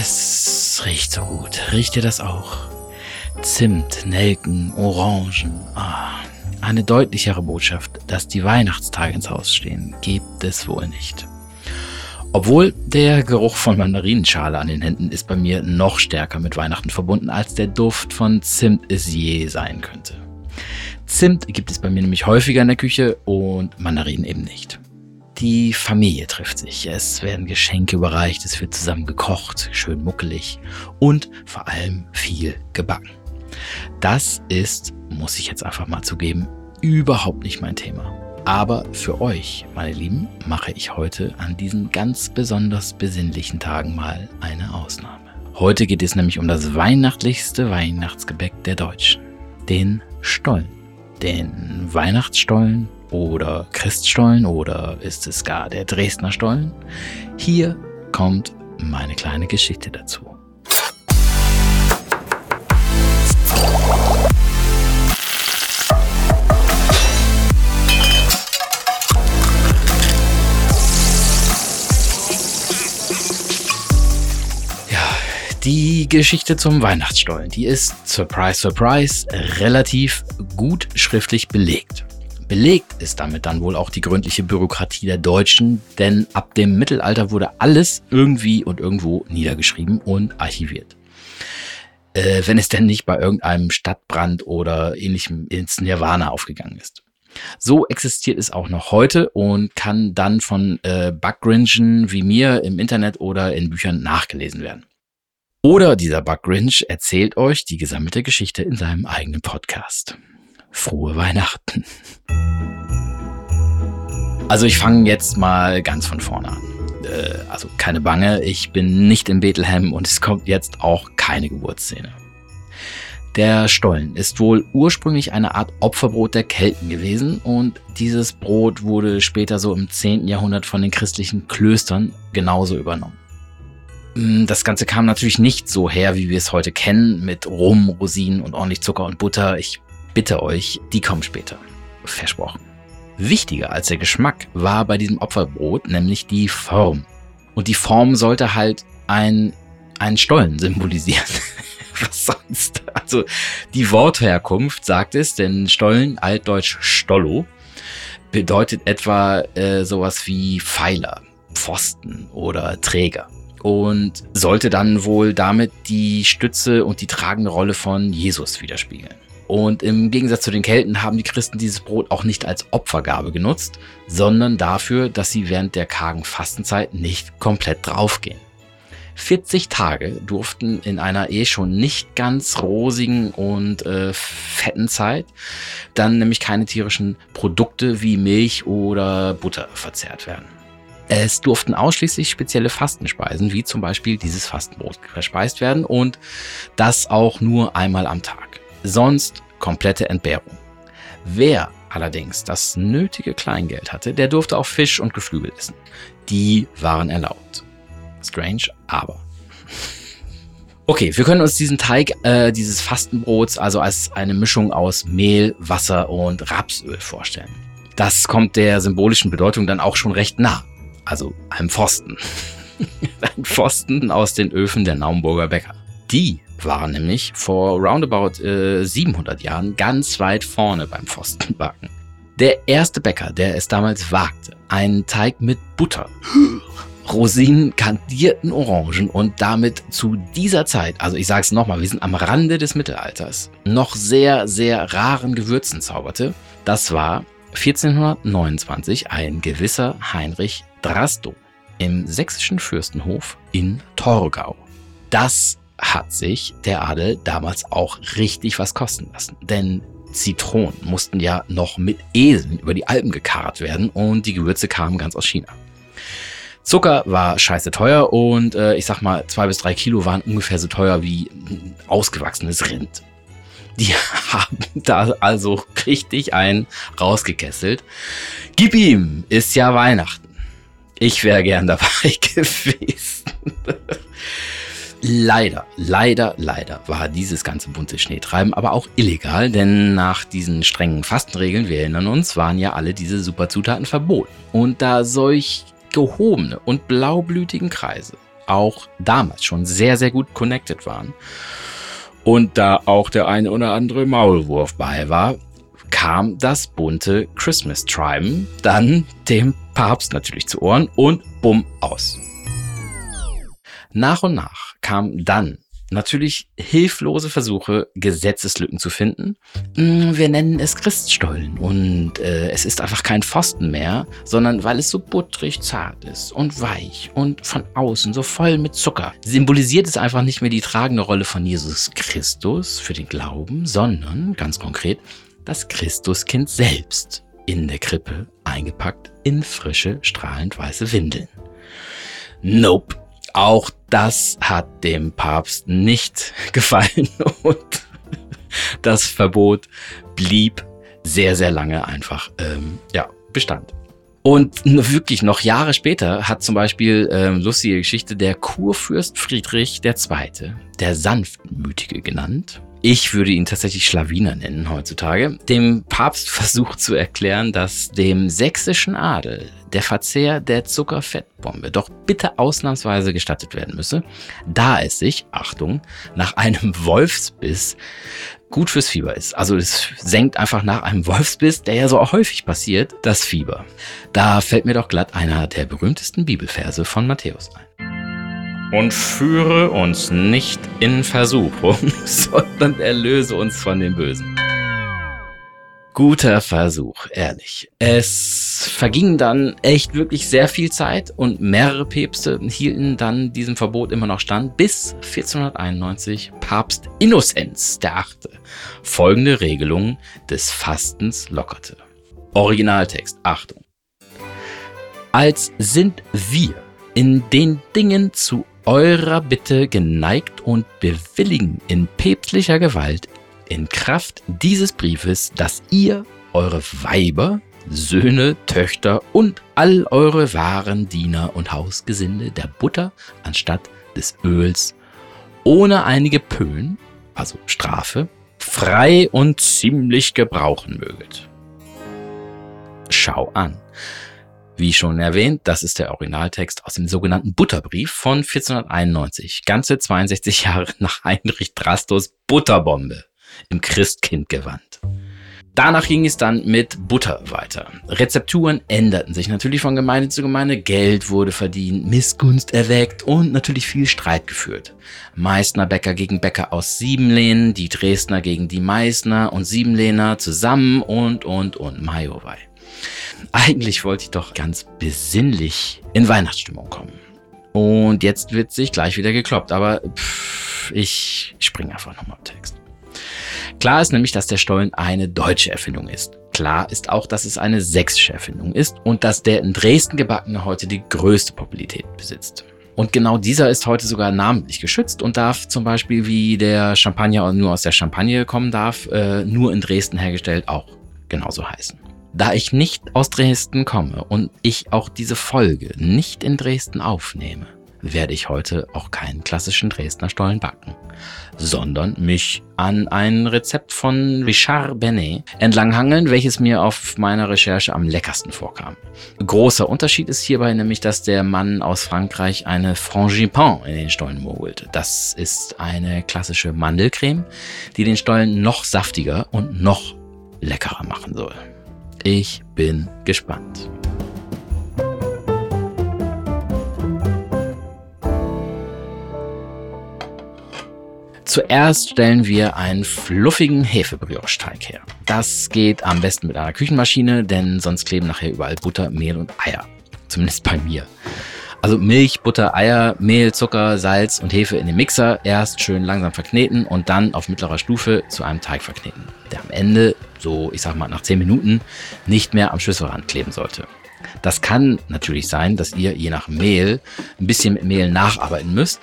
Es riecht so gut. Riecht ihr das auch? Zimt, Nelken, Orangen. Ah, eine deutlichere Botschaft, dass die Weihnachtstage ins Haus stehen, gibt es wohl nicht. Obwohl der Geruch von Mandarinenschale an den Händen ist bei mir noch stärker mit Weihnachten verbunden, als der Duft von Zimt es je sein könnte. Zimt gibt es bei mir nämlich häufiger in der Küche und Mandarinen eben nicht. Die Familie trifft sich, es werden Geschenke überreicht, es wird zusammen gekocht, schön muckelig und vor allem viel gebacken. Das ist, muss ich jetzt einfach mal zugeben, überhaupt nicht mein Thema. Aber für euch, meine Lieben, mache ich heute an diesen ganz besonders besinnlichen Tagen mal eine Ausnahme. Heute geht es nämlich um das weihnachtlichste Weihnachtsgebäck der Deutschen, den Stollen. Den Weihnachtsstollen oder Christstollen oder ist es gar der Dresdner Stollen? Hier kommt meine kleine Geschichte dazu. Die Geschichte zum Weihnachtsstollen, die ist, surprise, surprise, relativ gut schriftlich belegt. Belegt ist damit dann wohl auch die gründliche Bürokratie der Deutschen, denn ab dem Mittelalter wurde alles irgendwie und irgendwo niedergeschrieben und archiviert. Äh, wenn es denn nicht bei irgendeinem Stadtbrand oder ähnlichem ins Nirvana aufgegangen ist. So existiert es auch noch heute und kann dann von äh, Bugringen wie mir im Internet oder in Büchern nachgelesen werden. Oder dieser Bugrinch erzählt euch die gesammelte Geschichte in seinem eigenen Podcast. Frohe Weihnachten. Also ich fange jetzt mal ganz von vorne an. Äh, also keine Bange, ich bin nicht in Bethlehem und es kommt jetzt auch keine Geburtsszene. Der Stollen ist wohl ursprünglich eine Art Opferbrot der Kelten gewesen und dieses Brot wurde später so im 10. Jahrhundert von den christlichen Klöstern genauso übernommen. Mm, das Ganze kam natürlich nicht so her, wie wir es heute kennen, mit Rum, Rosinen und ordentlich Zucker und Butter. Ich bitte euch, die kommen später. Versprochen. Wichtiger als der Geschmack war bei diesem Opferbrot nämlich die Form. Und die Form sollte halt ein, einen Stollen symbolisieren. Was sonst? Also die Wortherkunft sagt es, denn Stollen, altdeutsch Stollo, bedeutet etwa äh, sowas wie Pfeiler, Pfosten oder Träger und sollte dann wohl damit die Stütze und die tragende Rolle von Jesus widerspiegeln. Und im Gegensatz zu den Kelten haben die Christen dieses Brot auch nicht als Opfergabe genutzt, sondern dafür, dass sie während der kargen Fastenzeit nicht komplett draufgehen. 40 Tage durften in einer eh schon nicht ganz rosigen und äh, fetten Zeit dann nämlich keine tierischen Produkte wie Milch oder Butter verzehrt werden. Es durften ausschließlich spezielle Fastenspeisen, wie zum Beispiel dieses Fastenbrot, verspeist werden und das auch nur einmal am Tag. Sonst komplette Entbehrung. Wer allerdings das nötige Kleingeld hatte, der durfte auch Fisch und Geflügel essen. Die waren erlaubt. Strange, aber. Okay, wir können uns diesen Teig äh, dieses Fastenbrots also als eine Mischung aus Mehl, Wasser und Rapsöl vorstellen. Das kommt der symbolischen Bedeutung dann auch schon recht nah also einem Pfosten. Ein Pfosten aus den Öfen der Naumburger Bäcker. Die waren nämlich vor roundabout äh, 700 Jahren ganz weit vorne beim Pfostenbacken. Der erste Bäcker, der es damals wagte, einen Teig mit Butter, Rosinen, kandierten Orangen und damit zu dieser Zeit, also ich sage es nochmal, wir sind am Rande des Mittelalters, noch sehr, sehr raren Gewürzen zauberte, das war 1429 ein gewisser Heinrich Drasto im sächsischen Fürstenhof in Torgau. Das hat sich der Adel damals auch richtig was kosten lassen. Denn Zitronen mussten ja noch mit Eseln über die Alpen gekarrt werden und die Gewürze kamen ganz aus China. Zucker war scheiße teuer und äh, ich sag mal, zwei bis drei Kilo waren ungefähr so teuer wie ein ausgewachsenes Rind. Die haben da also richtig einen rausgekesselt. Gib ihm, ist ja Weihnachten. Ich wäre gern dabei gewesen. Leider, leider, leider war dieses ganze bunte Schneetreiben aber auch illegal, denn nach diesen strengen Fastenregeln, wir erinnern uns, waren ja alle diese Superzutaten verboten. Und da solch gehobene und blaublütigen Kreise auch damals schon sehr, sehr gut connected waren und da auch der eine oder andere Maulwurf bei war, kam das bunte Christmas Treiben dann dem Papst natürlich zu Ohren und bumm aus. Nach und nach kam dann natürlich hilflose Versuche, Gesetzeslücken zu finden. Mm, wir nennen es Christstollen und äh, es ist einfach kein Pfosten mehr, sondern weil es so butterig zart ist und weich und von außen so voll mit Zucker, symbolisiert es einfach nicht mehr die tragende Rolle von Jesus Christus für den Glauben, sondern ganz konkret das Christuskind selbst in der Krippe eingepackt in frische, strahlend weiße Windeln. Nope. Auch das hat dem Papst nicht gefallen und das Verbot blieb sehr, sehr lange einfach, ähm, ja, Bestand. Und wirklich noch Jahre später hat zum Beispiel ähm, lustige Geschichte der Kurfürst Friedrich II., der Sanftmütige genannt, ich würde ihn tatsächlich Schlawiner nennen heutzutage, dem Papst versucht zu erklären, dass dem sächsischen Adel der Verzehr der Zuckerfettbombe doch bitte ausnahmsweise gestattet werden müsse, da es sich, Achtung, nach einem Wolfsbiss gut fürs Fieber ist. Also es senkt einfach nach einem Wolfsbiss, der ja so häufig passiert, das Fieber. Da fällt mir doch glatt einer der berühmtesten Bibelverse von Matthäus ein und führe uns nicht in Versuchung, sondern erlöse uns von dem Bösen. Guter Versuch, ehrlich. Es verging dann echt wirklich sehr viel Zeit und mehrere Päpste hielten dann diesem Verbot immer noch stand, bis 1491 Papst Innozenz der Achte folgende Regelungen des Fastens lockerte. Originaltext, Achtung. Als sind wir in den Dingen zu eurer Bitte geneigt und bewilligen in päpstlicher Gewalt in Kraft dieses Briefes, dass ihr eure Weiber, Söhne, Töchter und all eure wahren Diener und Hausgesinde der Butter anstatt des Öls ohne einige Pöhn, also Strafe, frei und ziemlich gebrauchen möget. Schau an. Wie schon erwähnt, das ist der Originaltext aus dem sogenannten Butterbrief von 1491, ganze 62 Jahre nach Heinrich Drastos Butterbombe im Christkindgewand. Danach ging es dann mit Butter weiter. Rezepturen änderten sich natürlich von Gemeinde zu Gemeinde, Geld wurde verdient, Missgunst erweckt und natürlich viel Streit geführt. Meißner Bäcker gegen Bäcker aus Siebenlehnen, die Dresdner gegen die Meißner und Siebenlehner zusammen und und und Majowei. Eigentlich wollte ich doch ganz besinnlich in Weihnachtsstimmung kommen. Und jetzt wird sich gleich wieder gekloppt, aber pff, ich springe einfach nochmal im Text. Klar ist nämlich, dass der Stollen eine deutsche Erfindung ist. Klar ist auch, dass es eine sächsische Erfindung ist und dass der in Dresden gebackene heute die größte Popularität besitzt. Und genau dieser ist heute sogar namentlich geschützt und darf zum Beispiel, wie der Champagner nur aus der Champagne kommen darf, äh, nur in Dresden hergestellt auch genauso heißen. Da ich nicht aus Dresden komme und ich auch diese Folge nicht in Dresden aufnehme, werde ich heute auch keinen klassischen Dresdner Stollen backen, sondern mich an ein Rezept von Richard Benet entlanghangeln, welches mir auf meiner Recherche am leckersten vorkam. Großer Unterschied ist hierbei nämlich, dass der Mann aus Frankreich eine Frangipane in den Stollen mogelt. Das ist eine klassische Mandelcreme, die den Stollen noch saftiger und noch leckerer machen soll. Ich bin gespannt. Zuerst stellen wir einen fluffigen Hefebrioche-Teig her. Das geht am besten mit einer Küchenmaschine, denn sonst kleben nachher überall Butter, Mehl und Eier. Zumindest bei mir. Also Milch, Butter, Eier, Mehl, Zucker, Salz und Hefe in den Mixer erst schön langsam verkneten und dann auf mittlerer Stufe zu einem Teig verkneten, der am Ende, so ich sag mal nach 10 Minuten, nicht mehr am Schlüsselrand kleben sollte. Das kann natürlich sein, dass ihr je nach Mehl ein bisschen mit Mehl nacharbeiten müsst,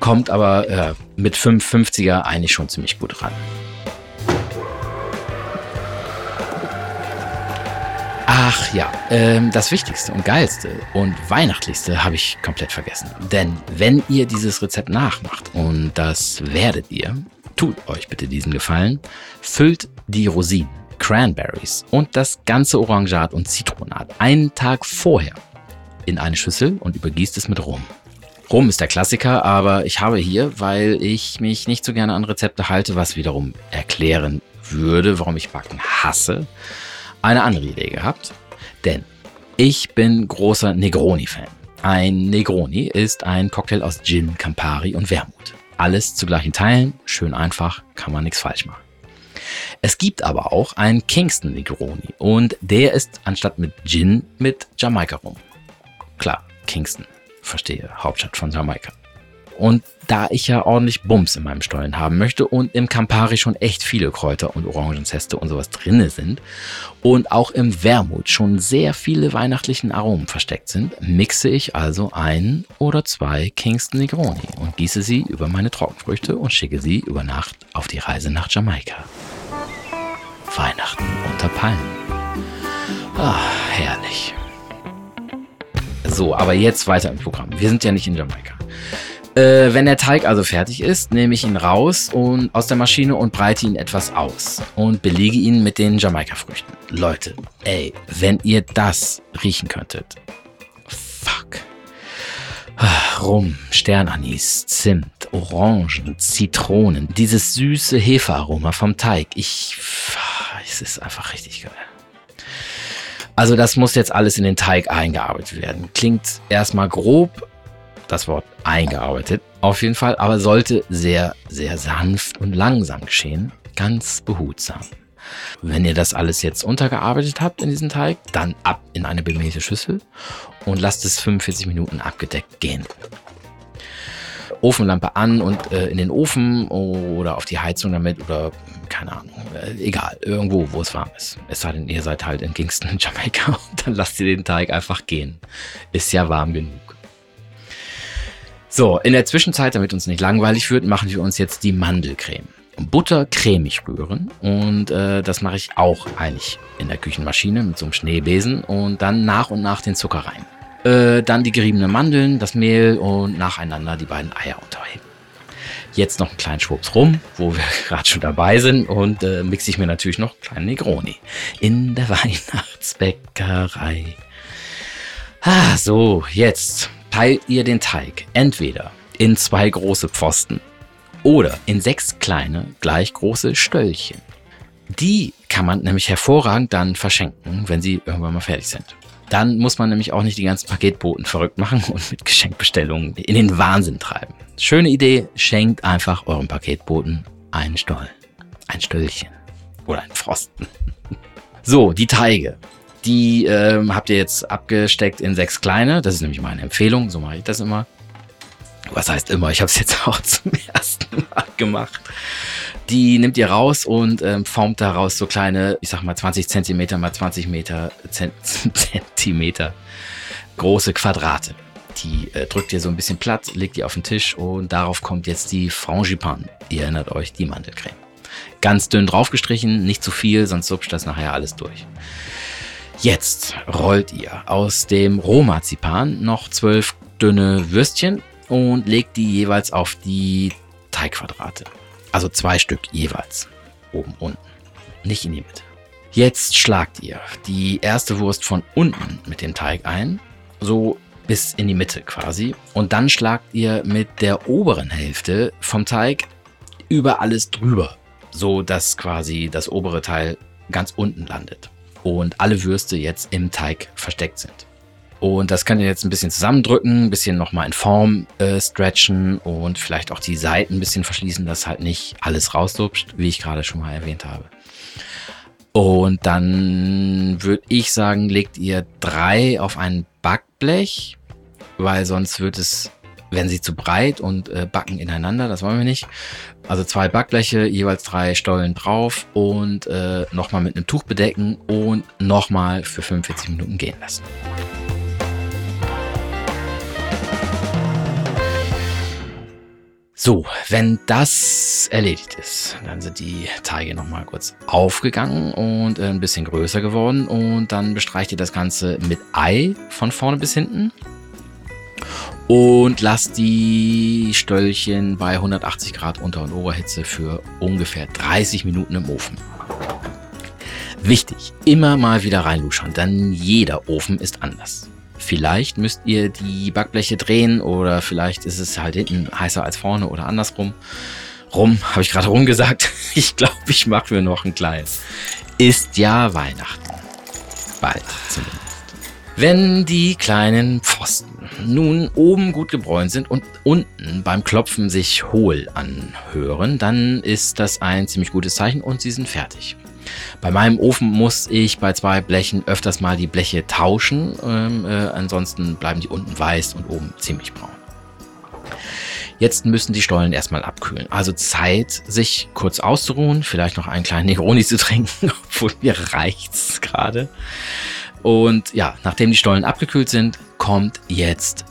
kommt aber äh, mit 550er eigentlich schon ziemlich gut ran. Ach ja, ähm, das Wichtigste und Geilste und Weihnachtlichste habe ich komplett vergessen. Denn wenn ihr dieses Rezept nachmacht, und das werdet ihr, tut euch bitte diesen Gefallen, füllt die Rosinen, Cranberries und das ganze Orangat und Zitronat einen Tag vorher in eine Schüssel und übergießt es mit Rum. Rum ist der Klassiker, aber ich habe hier, weil ich mich nicht so gerne an Rezepte halte, was wiederum erklären würde, warum ich Backen hasse, eine andere Idee gehabt. Denn ich bin großer Negroni-Fan. Ein Negroni ist ein Cocktail aus Gin, Campari und Wermut. Alles zu gleichen Teilen, schön einfach, kann man nichts falsch machen. Es gibt aber auch einen Kingston Negroni und der ist anstatt mit Gin mit Jamaika rum. Klar, Kingston, verstehe, Hauptstadt von Jamaika. Und da ich ja ordentlich Bums in meinem Stollen haben möchte und im Campari schon echt viele Kräuter und Orangenzeste und sowas drinne sind und auch im Wermut schon sehr viele weihnachtlichen Aromen versteckt sind, mixe ich also ein oder zwei Kingston Negroni und gieße sie über meine Trockenfrüchte und schicke sie über Nacht auf die Reise nach Jamaika. Weihnachten unter Palmen. Ah, herrlich. So, aber jetzt weiter im Programm. Wir sind ja nicht in Jamaika. Äh, wenn der Teig also fertig ist, nehme ich ihn raus und aus der Maschine und breite ihn etwas aus und belege ihn mit den Jamaika-Früchten. Leute, ey, wenn ihr das riechen könntet. Fuck. Ah, Rum, Sternanis, Zimt, Orangen, Zitronen, dieses süße Hefearoma vom Teig. Ich, es ist einfach richtig geil. Also das muss jetzt alles in den Teig eingearbeitet werden. Klingt erstmal grob, das Wort eingearbeitet auf jeden Fall, aber sollte sehr, sehr sanft und langsam geschehen, ganz behutsam. Wenn ihr das alles jetzt untergearbeitet habt in diesen Teig, dann ab in eine bemehlte Schüssel und lasst es 45 Minuten abgedeckt gehen. Ofenlampe an und äh, in den Ofen oder auf die Heizung damit oder keine Ahnung, äh, egal, irgendwo, wo es warm ist. Es sei denn, ihr seid halt in Kingston, in Jamaika und dann lasst ihr den Teig einfach gehen. Ist ja warm genug. So, in der Zwischenzeit, damit uns nicht langweilig wird, machen wir uns jetzt die Mandelcreme. Butter cremig rühren und äh, das mache ich auch eigentlich in der Küchenmaschine mit so einem Schneebesen und dann nach und nach den Zucker rein. Äh, dann die geriebenen Mandeln, das Mehl und nacheinander die beiden Eier unterheben. Jetzt noch einen kleinen Schwupps rum, wo wir gerade schon dabei sind und äh, mixe ich mir natürlich noch kleine Negroni in der Weihnachtsbäckerei. Ah, so, jetzt teilt ihr den Teig entweder in zwei große Pfosten oder in sechs kleine, gleich große Stöllchen. Die kann man nämlich hervorragend dann verschenken, wenn sie irgendwann mal fertig sind. Dann muss man nämlich auch nicht die ganzen Paketboten verrückt machen und mit Geschenkbestellungen in den Wahnsinn treiben. Schöne Idee, schenkt einfach eurem Paketboten einen Stoll. Ein Stöllchen. Oder ein Pfosten. So, die Teige. Die ähm, habt ihr jetzt abgesteckt in sechs kleine. Das ist nämlich meine Empfehlung. So mache ich das immer. Was heißt immer? Ich habe es jetzt auch zum ersten Mal gemacht. Die nimmt ihr raus und ähm, formt daraus so kleine, ich sag mal 20 Zentimeter mal 20 Meter Zentimeter große Quadrate. Die äh, drückt ihr so ein bisschen platt, legt die auf den Tisch und darauf kommt jetzt die Frangipane. Ihr erinnert euch, die Mandelcreme. Ganz dünn draufgestrichen, nicht zu viel, sonst supscht das nachher alles durch. Jetzt rollt ihr aus dem Rohmarzipan noch zwölf dünne Würstchen und legt die jeweils auf die Teigquadrate. Also zwei Stück jeweils. Oben, unten. Nicht in die Mitte. Jetzt schlagt ihr die erste Wurst von unten mit dem Teig ein. So bis in die Mitte quasi. Und dann schlagt ihr mit der oberen Hälfte vom Teig über alles drüber. So dass quasi das obere Teil ganz unten landet und alle Würste jetzt im Teig versteckt sind. Und das könnt ihr jetzt ein bisschen zusammendrücken, ein bisschen nochmal in Form äh, stretchen und vielleicht auch die Seiten ein bisschen verschließen, dass halt nicht alles rauslupscht, wie ich gerade schon mal erwähnt habe. Und dann würde ich sagen, legt ihr drei auf ein Backblech, weil sonst wird es werden sie zu breit und äh, backen ineinander. Das wollen wir nicht. Also zwei Backbleche, jeweils drei Stollen drauf und äh, nochmal mit einem Tuch bedecken und nochmal für 45 Minuten gehen lassen. So, wenn das erledigt ist, dann sind die Teige nochmal kurz aufgegangen und äh, ein bisschen größer geworden und dann bestreicht ihr das Ganze mit Ei von vorne bis hinten und lasst die Stöllchen bei 180 Grad Unter- und Oberhitze für ungefähr 30 Minuten im Ofen. Wichtig, immer mal wieder reinluschern, denn jeder Ofen ist anders. Vielleicht müsst ihr die Backbleche drehen oder vielleicht ist es halt hinten heißer als vorne oder andersrum. Rum, habe ich gerade rum gesagt. Ich glaube, ich mache mir noch ein kleines. Ist ja Weihnachten. Bald zumindest. Wenn die kleinen Pfosten nun oben gut gebräunt sind und unten beim Klopfen sich hohl anhören, dann ist das ein ziemlich gutes Zeichen und sie sind fertig. Bei meinem Ofen muss ich bei zwei Blechen öfters mal die Bleche tauschen, ähm, äh, ansonsten bleiben die unten weiß und oben ziemlich braun. Jetzt müssen die Stollen erstmal abkühlen. Also Zeit, sich kurz auszuruhen, vielleicht noch einen kleinen Negroni zu trinken, obwohl mir reicht's gerade. Und ja, nachdem die Stollen abgekühlt sind, kommt jetzt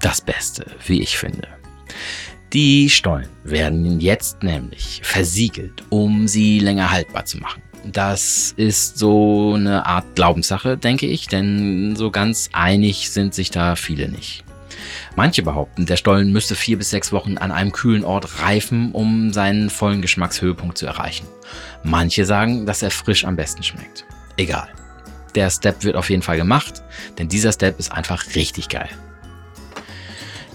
das Beste, wie ich finde. Die Stollen werden jetzt nämlich versiegelt, um sie länger haltbar zu machen. Das ist so eine Art Glaubenssache, denke ich, denn so ganz einig sind sich da viele nicht. Manche behaupten, der Stollen müsste vier bis sechs Wochen an einem kühlen Ort reifen, um seinen vollen Geschmackshöhepunkt zu erreichen. Manche sagen, dass er frisch am besten schmeckt. Egal. Der Step wird auf jeden Fall gemacht, denn dieser Step ist einfach richtig geil.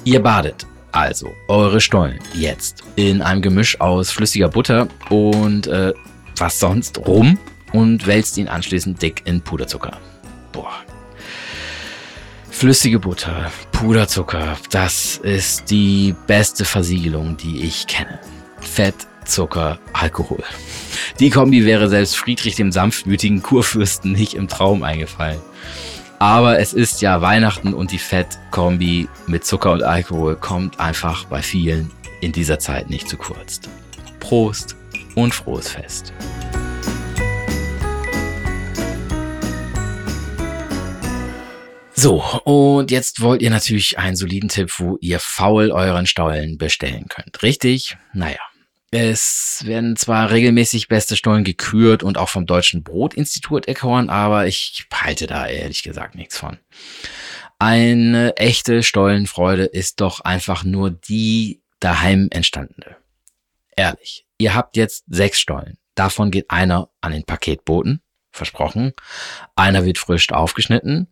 Ihr badet also eure Stollen jetzt in einem Gemisch aus flüssiger Butter und äh, was sonst rum und wälzt ihn anschließend dick in Puderzucker. Boah. Flüssige Butter, Puderzucker, das ist die beste Versiegelung, die ich kenne. Fett, Zucker, Alkohol. Die Kombi wäre selbst Friedrich dem sanftmütigen Kurfürsten nicht im Traum eingefallen. Aber es ist ja Weihnachten und die Fettkombi mit Zucker und Alkohol kommt einfach bei vielen in dieser Zeit nicht zu kurz. Prost und frohes Fest. So, und jetzt wollt ihr natürlich einen soliden Tipp, wo ihr faul euren Stollen bestellen könnt. Richtig? Naja. Es werden zwar regelmäßig beste Stollen gekürt und auch vom Deutschen Brotinstitut erkoren, aber ich halte da ehrlich gesagt nichts von. Eine echte Stollenfreude ist doch einfach nur die daheim entstandene. Ehrlich, ihr habt jetzt sechs Stollen. Davon geht einer an den Paketboten, versprochen. Einer wird frisch aufgeschnitten.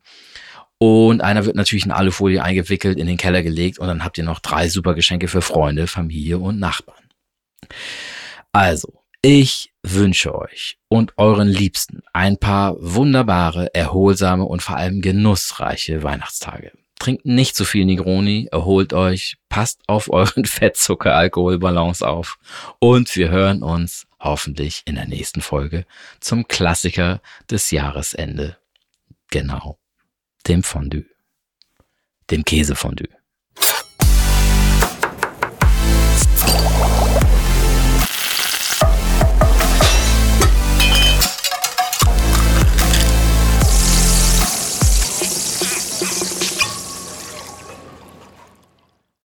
Und einer wird natürlich in Alufolie eingewickelt, in den Keller gelegt und dann habt ihr noch drei super Geschenke für Freunde, Familie und Nachbarn. Also, ich wünsche euch und euren Liebsten ein paar wunderbare, erholsame und vor allem genussreiche Weihnachtstage. Trinkt nicht zu viel Negroni, erholt euch, passt auf euren Fettzucker-Alkoholbalance auf und wir hören uns hoffentlich in der nächsten Folge zum Klassiker des Jahresende. Genau, dem Fondue, dem Käsefondue.